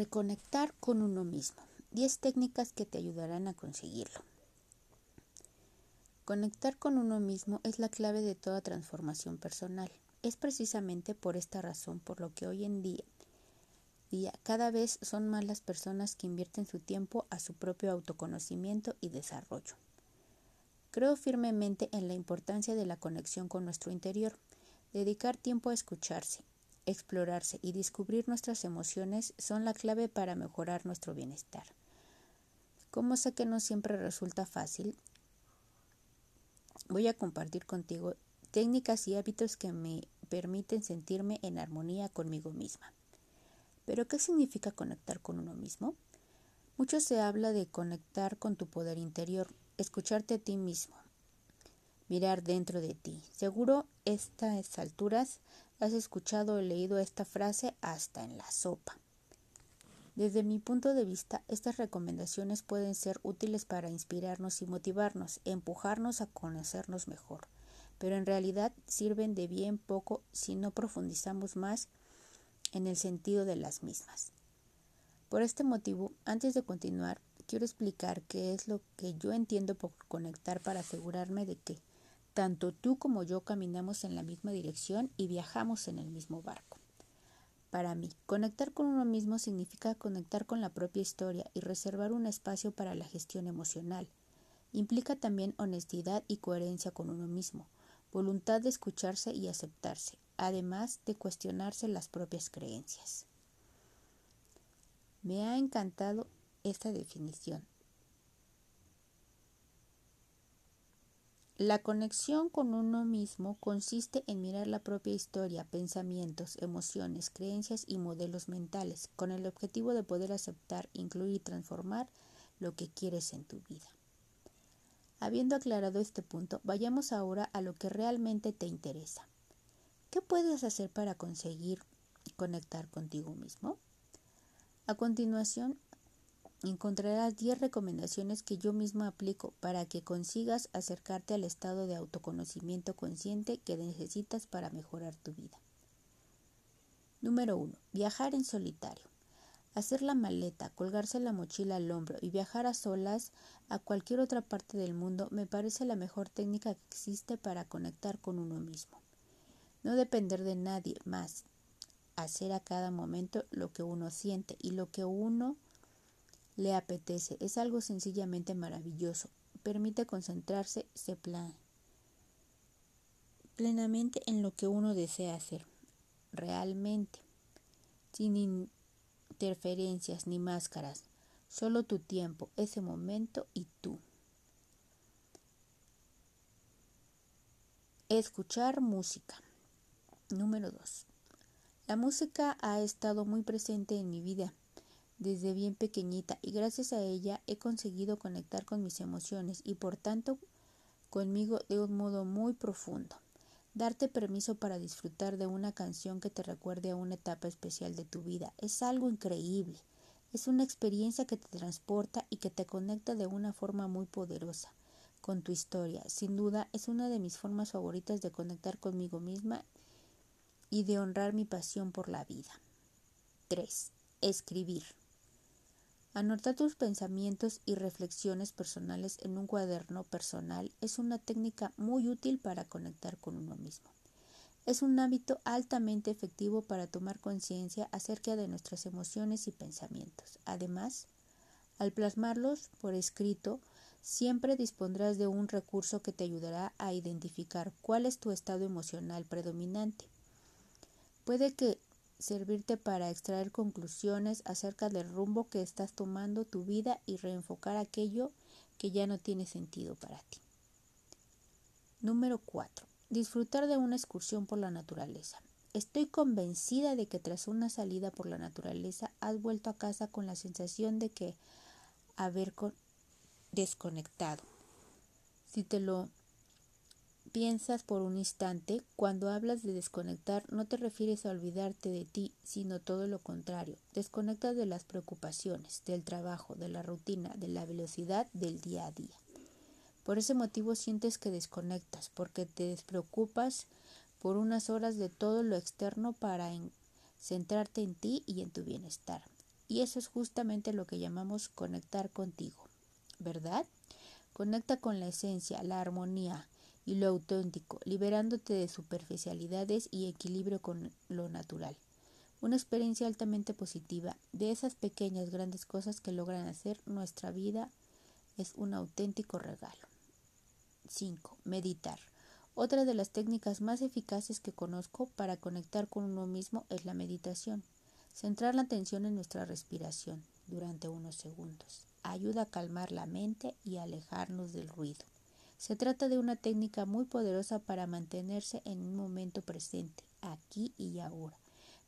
Reconectar con uno mismo. 10 técnicas que te ayudarán a conseguirlo. Conectar con uno mismo es la clave de toda transformación personal. Es precisamente por esta razón por lo que hoy en día, día cada vez son más las personas que invierten su tiempo a su propio autoconocimiento y desarrollo. Creo firmemente en la importancia de la conexión con nuestro interior, dedicar tiempo a escucharse, explorarse y descubrir nuestras emociones son la clave para mejorar nuestro bienestar. Como sé que no siempre resulta fácil, voy a compartir contigo técnicas y hábitos que me permiten sentirme en armonía conmigo misma. ¿Pero qué significa conectar con uno mismo? Mucho se habla de conectar con tu poder interior, escucharte a ti mismo, mirar dentro de ti. Seguro estas alturas has escuchado o leído esta frase hasta en la sopa. Desde mi punto de vista, estas recomendaciones pueden ser útiles para inspirarnos y motivarnos, empujarnos a conocernos mejor, pero en realidad sirven de bien poco si no profundizamos más en el sentido de las mismas. Por este motivo, antes de continuar, quiero explicar qué es lo que yo entiendo por conectar para asegurarme de que tanto tú como yo caminamos en la misma dirección y viajamos en el mismo barco. Para mí, conectar con uno mismo significa conectar con la propia historia y reservar un espacio para la gestión emocional. Implica también honestidad y coherencia con uno mismo, voluntad de escucharse y aceptarse, además de cuestionarse las propias creencias. Me ha encantado esta definición. La conexión con uno mismo consiste en mirar la propia historia, pensamientos, emociones, creencias y modelos mentales, con el objetivo de poder aceptar, incluir y transformar lo que quieres en tu vida. Habiendo aclarado este punto, vayamos ahora a lo que realmente te interesa. ¿Qué puedes hacer para conseguir conectar contigo mismo? A continuación, encontrarás 10 recomendaciones que yo mismo aplico para que consigas acercarte al estado de autoconocimiento consciente que necesitas para mejorar tu vida. Número 1. Viajar en solitario. Hacer la maleta, colgarse la mochila al hombro y viajar a solas a cualquier otra parte del mundo me parece la mejor técnica que existe para conectar con uno mismo. No depender de nadie más. Hacer a cada momento lo que uno siente y lo que uno le apetece. Es algo sencillamente maravilloso. Permite concentrarse se plenamente en lo que uno desea hacer, realmente, sin interferencias ni máscaras, solo tu tiempo, ese momento y tú. Escuchar música. Número 2. La música ha estado muy presente en mi vida desde bien pequeñita y gracias a ella he conseguido conectar con mis emociones y por tanto conmigo de un modo muy profundo. Darte permiso para disfrutar de una canción que te recuerde a una etapa especial de tu vida es algo increíble. Es una experiencia que te transporta y que te conecta de una forma muy poderosa con tu historia. Sin duda es una de mis formas favoritas de conectar conmigo misma y de honrar mi pasión por la vida. 3. Escribir. Anotar tus pensamientos y reflexiones personales en un cuaderno personal es una técnica muy útil para conectar con uno mismo. Es un hábito altamente efectivo para tomar conciencia acerca de nuestras emociones y pensamientos. Además, al plasmarlos por escrito, siempre dispondrás de un recurso que te ayudará a identificar cuál es tu estado emocional predominante. Puede que servirte para extraer conclusiones acerca del rumbo que estás tomando tu vida y reenfocar aquello que ya no tiene sentido para ti. Número 4. Disfrutar de una excursión por la naturaleza. Estoy convencida de que tras una salida por la naturaleza has vuelto a casa con la sensación de que haber desconectado. Si te lo piensas por un instante, cuando hablas de desconectar no te refieres a olvidarte de ti, sino todo lo contrario. Desconectas de las preocupaciones, del trabajo, de la rutina, de la velocidad del día a día. Por ese motivo sientes que desconectas, porque te despreocupas por unas horas de todo lo externo para centrarte en ti y en tu bienestar. Y eso es justamente lo que llamamos conectar contigo, ¿verdad? Conecta con la esencia, la armonía y lo auténtico, liberándote de superficialidades y equilibrio con lo natural. Una experiencia altamente positiva de esas pequeñas grandes cosas que logran hacer nuestra vida es un auténtico regalo. 5. Meditar. Otra de las técnicas más eficaces que conozco para conectar con uno mismo es la meditación. Centrar la atención en nuestra respiración durante unos segundos ayuda a calmar la mente y alejarnos del ruido. Se trata de una técnica muy poderosa para mantenerse en un momento presente, aquí y ahora.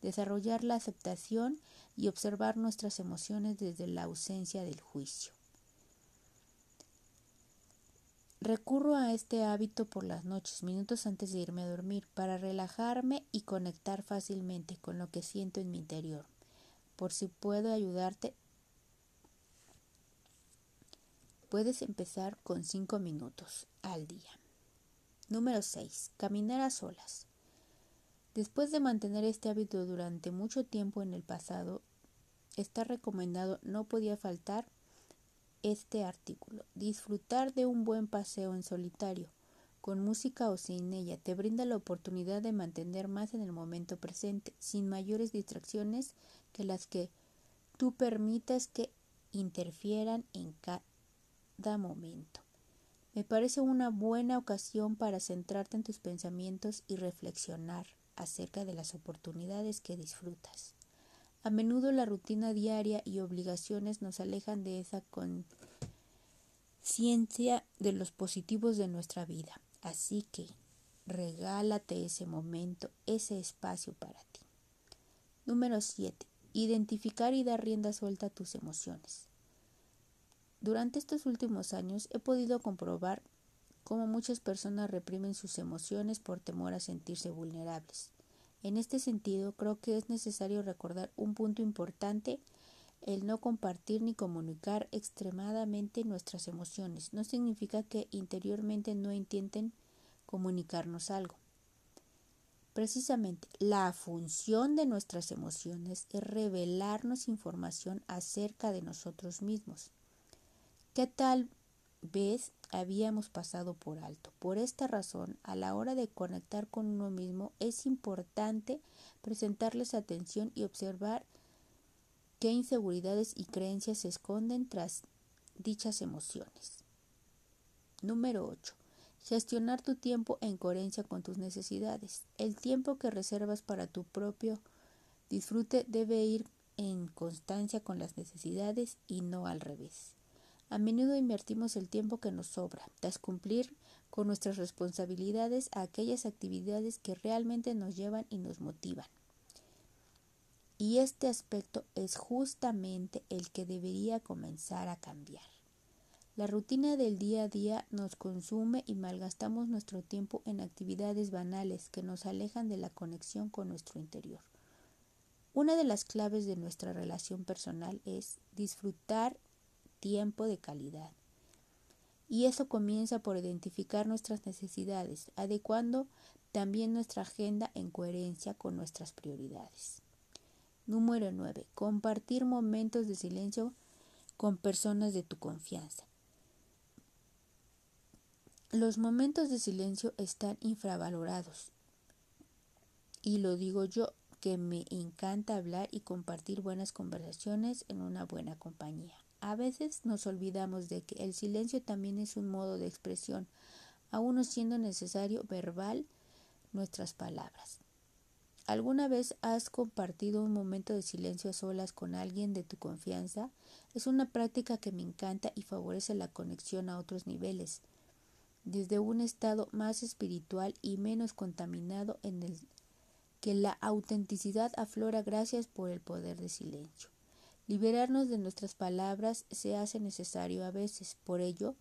Desarrollar la aceptación y observar nuestras emociones desde la ausencia del juicio. Recurro a este hábito por las noches, minutos antes de irme a dormir, para relajarme y conectar fácilmente con lo que siento en mi interior. Por si puedo ayudarte, puedes empezar con 5 minutos al día. Número 6. Caminar a solas. Después de mantener este hábito durante mucho tiempo en el pasado, está recomendado, no podía faltar este artículo. Disfrutar de un buen paseo en solitario, con música o sin ella, te brinda la oportunidad de mantener más en el momento presente, sin mayores distracciones que las que tú permitas que interfieran en momento. Me parece una buena ocasión para centrarte en tus pensamientos y reflexionar acerca de las oportunidades que disfrutas. A menudo la rutina diaria y obligaciones nos alejan de esa conciencia de los positivos de nuestra vida. Así que regálate ese momento, ese espacio para ti. Número 7. Identificar y dar rienda suelta a tus emociones. Durante estos últimos años he podido comprobar cómo muchas personas reprimen sus emociones por temor a sentirse vulnerables. En este sentido, creo que es necesario recordar un punto importante, el no compartir ni comunicar extremadamente nuestras emociones. No significa que interiormente no intenten comunicarnos algo. Precisamente, la función de nuestras emociones es revelarnos información acerca de nosotros mismos. ¿Qué tal vez habíamos pasado por alto. Por esta razón, a la hora de conectar con uno mismo, es importante presentarles atención y observar qué inseguridades y creencias se esconden tras dichas emociones. Número 8. Gestionar tu tiempo en coherencia con tus necesidades. El tiempo que reservas para tu propio disfrute debe ir en constancia con las necesidades y no al revés. A menudo invertimos el tiempo que nos sobra, tras cumplir con nuestras responsabilidades a aquellas actividades que realmente nos llevan y nos motivan. Y este aspecto es justamente el que debería comenzar a cambiar. La rutina del día a día nos consume y malgastamos nuestro tiempo en actividades banales que nos alejan de la conexión con nuestro interior. Una de las claves de nuestra relación personal es disfrutar tiempo de calidad. Y eso comienza por identificar nuestras necesidades, adecuando también nuestra agenda en coherencia con nuestras prioridades. Número 9. Compartir momentos de silencio con personas de tu confianza. Los momentos de silencio están infravalorados. Y lo digo yo, que me encanta hablar y compartir buenas conversaciones en una buena compañía. A veces nos olvidamos de que el silencio también es un modo de expresión, aún no siendo necesario verbal nuestras palabras. ¿Alguna vez has compartido un momento de silencio a solas con alguien de tu confianza? Es una práctica que me encanta y favorece la conexión a otros niveles, desde un estado más espiritual y menos contaminado en el que la autenticidad aflora gracias por el poder de silencio. Liberarnos de nuestras palabras se hace necesario a veces, por ello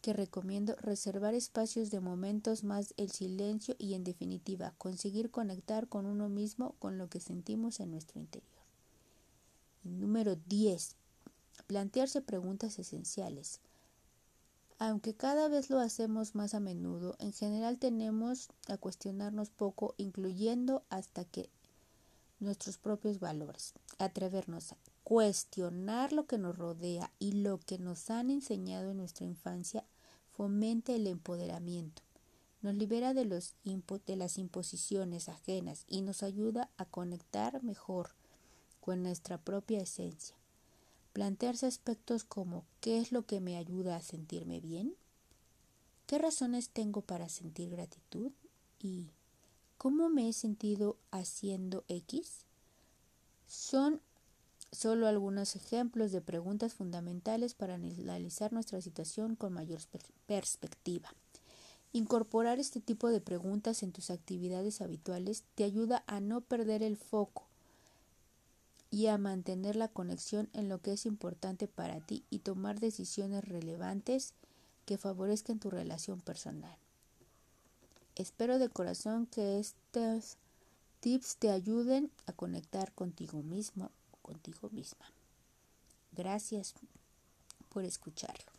que recomiendo reservar espacios de momentos más el silencio y en definitiva conseguir conectar con uno mismo con lo que sentimos en nuestro interior. número 10. Plantearse preguntas esenciales. Aunque cada vez lo hacemos más a menudo, en general tenemos a cuestionarnos poco, incluyendo hasta que nuestros propios valores. Atrevernos a Cuestionar lo que nos rodea y lo que nos han enseñado en nuestra infancia fomenta el empoderamiento, nos libera de, los de las imposiciones ajenas y nos ayuda a conectar mejor con nuestra propia esencia. Plantearse aspectos como ¿qué es lo que me ayuda a sentirme bien? ¿Qué razones tengo para sentir gratitud? ¿Y cómo me he sentido haciendo X? Son Solo algunos ejemplos de preguntas fundamentales para analizar nuestra situación con mayor perspectiva. Incorporar este tipo de preguntas en tus actividades habituales te ayuda a no perder el foco y a mantener la conexión en lo que es importante para ti y tomar decisiones relevantes que favorezcan tu relación personal. Espero de corazón que estos tips te ayuden a conectar contigo mismo contigo misma. Gracias por escucharlo.